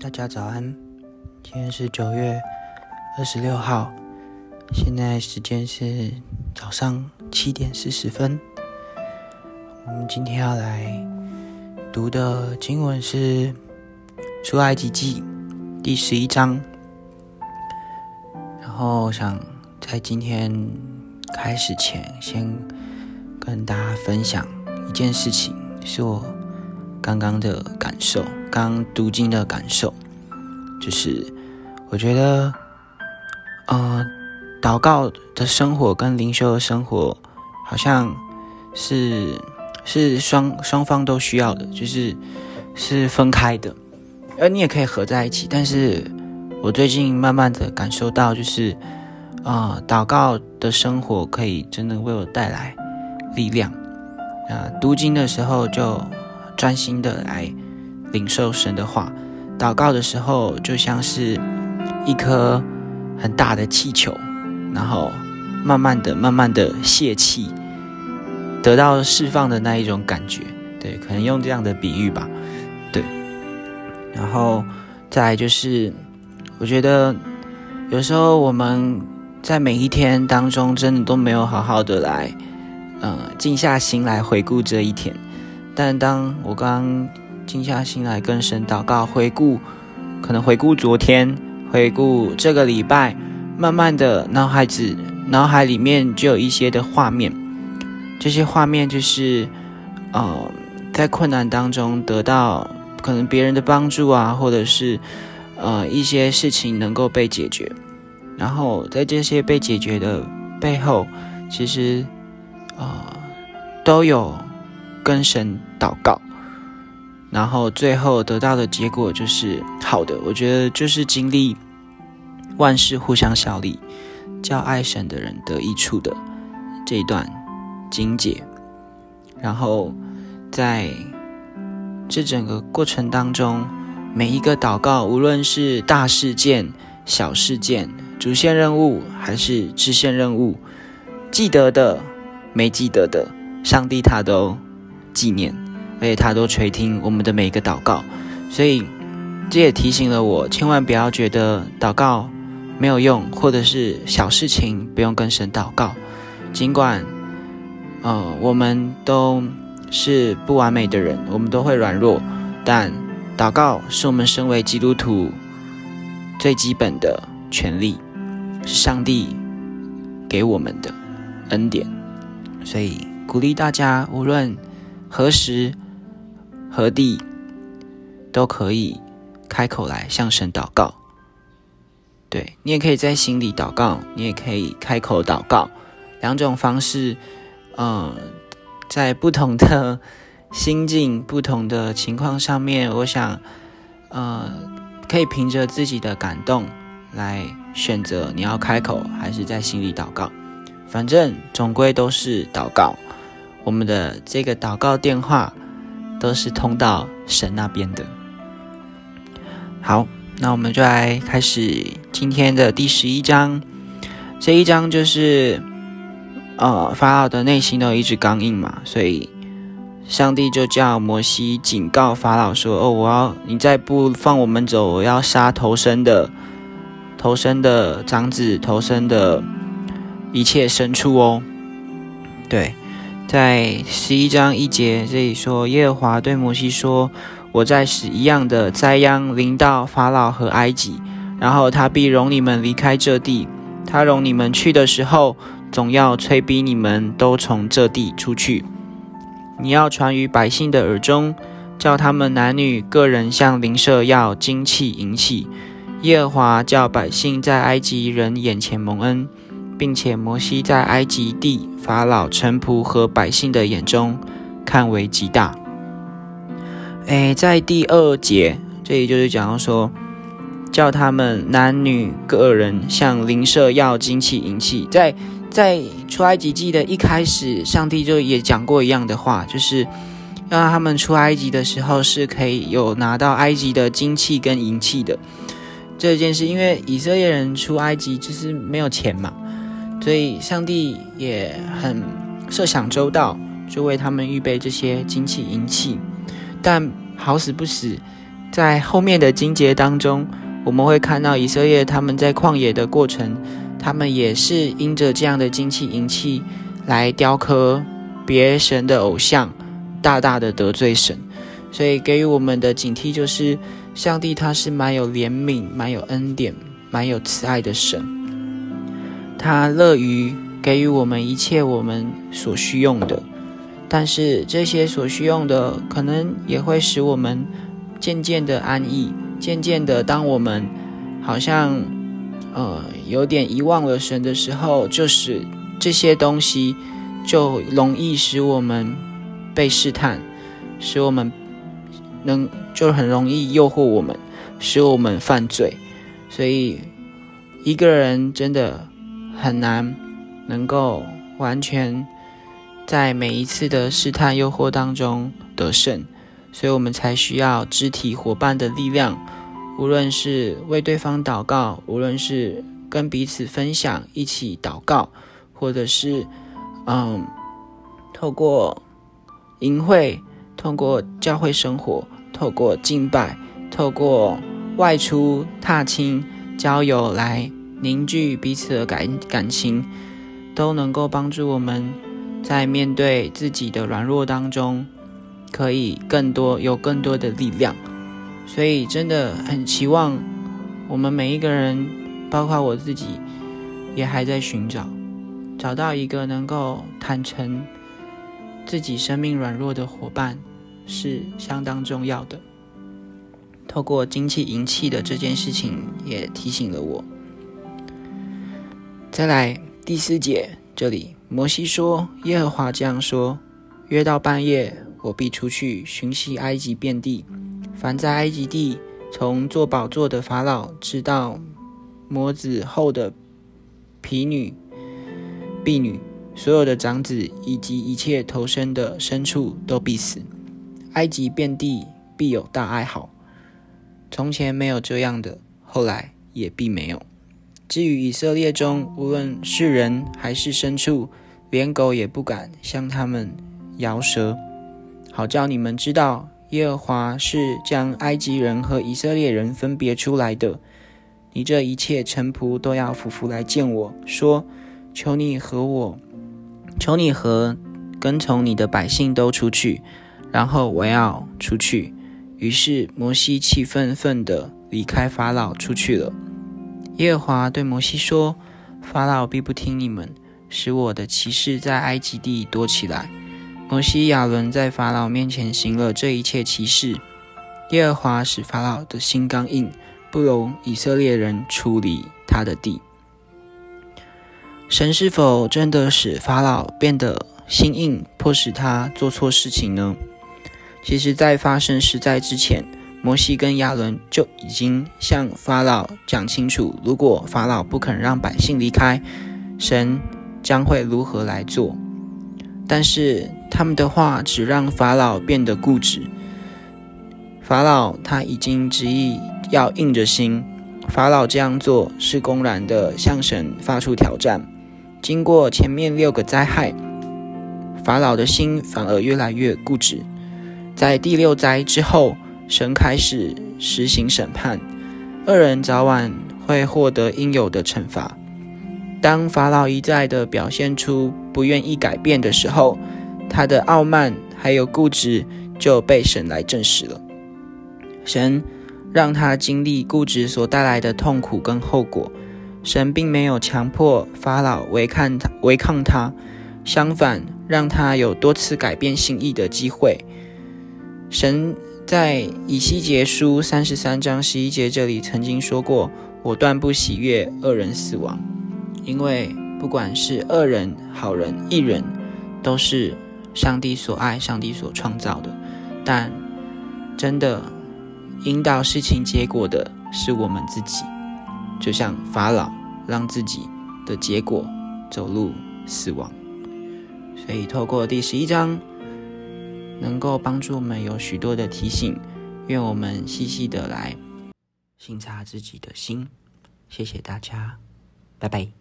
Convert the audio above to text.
大家早安，今天是九月二十六号，现在时间是早上七点四十分。我们今天要来读的经文是《出埃及记》第十一章。然后想在今天开始前，先跟大家分享一件事情，是我刚刚的感受。刚读经的感受，就是我觉得，呃，祷告的生活跟灵修的生活，好像是是双双方都需要的，就是是分开的，而你也可以合在一起。但是我最近慢慢的感受到，就是啊，祷告的生活可以真的为我带来力量。啊，读经的时候就专心的来。领受神的话，祷告的时候就像是一颗很大的气球，然后慢慢的、慢慢的泄气，得到释放的那一种感觉。对，可能用这样的比喻吧。对，然后再就是，我觉得有时候我们在每一天当中，真的都没有好好的来，嗯，静下心来回顾这一天。但当我刚静下心来跟神祷告，回顾，可能回顾昨天，回顾这个礼拜，慢慢的脑海子脑海里面就有一些的画面，这些画面就是，呃，在困难当中得到可能别人的帮助啊，或者是呃一些事情能够被解决，然后在这些被解决的背后，其实呃都有跟神祷告。然后最后得到的结果就是好的，我觉得就是经历万事互相效力，叫爱神的人得益处的这一段经解。然后在这整个过程当中，每一个祷告，无论是大事件、小事件、主线任务还是支线任务，记得的、没记得的，上帝他都纪念。而且他都垂听我们的每一个祷告，所以这也提醒了我，千万不要觉得祷告没有用，或者是小事情不用跟神祷告。尽管，呃，我们都是不完美的人，我们都会软弱，但祷告是我们身为基督徒最基本的权利，是上帝给我们的恩典。所以鼓励大家，无论何时。何地都可以开口来向神祷告，对你也可以在心里祷告，你也可以开口祷告，两种方式，嗯，在不同的心境、不同的情况上面，我想，呃，可以凭着自己的感动来选择你要开口还是在心里祷告，反正总归都是祷告。我们的这个祷告电话。都是通到神那边的。好，那我们就来开始今天的第十一章。这一章就是，呃，法老的内心都一直刚硬嘛，所以上帝就叫摩西警告法老说：“哦，我要你再不放我们走，我要杀头生的、头生的长子、头生的一切牲畜哦。”对。在十一章一节这里说，耶和华对摩西说：“我在使一样的灾殃临到法老和埃及，然后他必容你们离开这地。他容你们去的时候，总要催逼你们都从这地出去。你要传于百姓的耳中，叫他们男女个人向邻舍要金器银器。耶和华叫百姓在埃及人眼前蒙恩。”并且摩西在埃及地法老臣仆和百姓的眼中看为极大。哎，在第二节，这里就是讲到说，叫他们男女个人向邻舍要金器银器。在在出埃及记的一开始，上帝就也讲过一样的话，就是要让他们出埃及的时候是可以有拿到埃及的金器跟银器的这件事，因为以色列人出埃及就是没有钱嘛。所以，上帝也很设想周到，就为他们预备这些金器银器。但好死不死，在后面的经节当中，我们会看到以色列他们在旷野的过程，他们也是因着这样的金器银器来雕刻别神的偶像，大大的得罪神。所以给予我们的警惕就是，上帝他是蛮有怜悯、蛮有恩典、蛮有慈爱的神，他乐于给予我们一切我们所需用的。但是这些所需用的，可能也会使我们渐渐的安逸，渐渐的，当我们好像呃有点遗忘了神的时候，就是这些东西就容易使我们被试探，使我们能就很容易诱惑我们，使我们犯罪。所以一个人真的很难能够完全。在每一次的试探、诱惑当中得胜，所以我们才需要肢体伙伴的力量。无论是为对方祷告，无论是跟彼此分享、一起祷告，或者是嗯，透过淫会、透过教会生活、透过敬拜、透过外出踏青、交友来凝聚彼此的感感情，都能够帮助我们。在面对自己的软弱当中，可以更多有更多的力量，所以真的很期望我们每一个人，包括我自己，也还在寻找，找到一个能够坦诚自己生命软弱的伙伴，是相当重要的。透过精气银气的这件事情，也提醒了我。再来第四节这里。摩西说：“耶和华这样说：约到半夜，我必出去寻袭埃及遍地。凡在埃及地，从做宝座的法老，直到磨子后的婢女、婢女，所有的长子以及一切投生的牲畜，都必死。埃及遍地必有大哀嚎。从前没有这样的，后来也必没有。”至于以色列中，无论是人还是牲畜，连狗也不敢向他们摇舌，好叫你们知道，耶和华是将埃及人和以色列人分别出来的。你这一切臣仆都要俯伏来见我说：“求你和我，求你和跟从你的百姓都出去。”然后我要出去。于是摩西气愤愤地离开法老出去了。耶和华对摩西说：“法老必不听你们，使我的骑士在埃及地多起来。”摩西、亚伦在法老面前行了这一切骑士。耶和华使法老的心刚硬，不容以色列人处理他的地。神是否真的使法老变得心硬，迫使他做错事情呢？其实，在发生实在之前。摩西跟亚伦就已经向法老讲清楚，如果法老不肯让百姓离开，神将会如何来做。但是他们的话只让法老变得固执。法老他已经执意要硬着心，法老这样做是公然的向神发出挑战。经过前面六个灾害，法老的心反而越来越固执。在第六灾之后。神开始实行审判，恶人早晚会获得应有的惩罚。当法老一再的表现出不愿意改变的时候，他的傲慢还有固执就被神来证实了。神让他经历固执所带来的痛苦跟后果。神并没有强迫法老违抗他，违抗他，相反，让他有多次改变心意的机会。神。在以西结书三十三章十一节这里曾经说过：“我断不喜悦恶人死亡，因为不管是恶人、好人、异人，都是上帝所爱、上帝所创造的。但真的引导事情结果的是我们自己，就像法老让自己的结果走入死亡。所以透过第十一章。”能够帮助我们有许多的提醒，愿我们细细的来心察自己的心。谢谢大家，拜拜。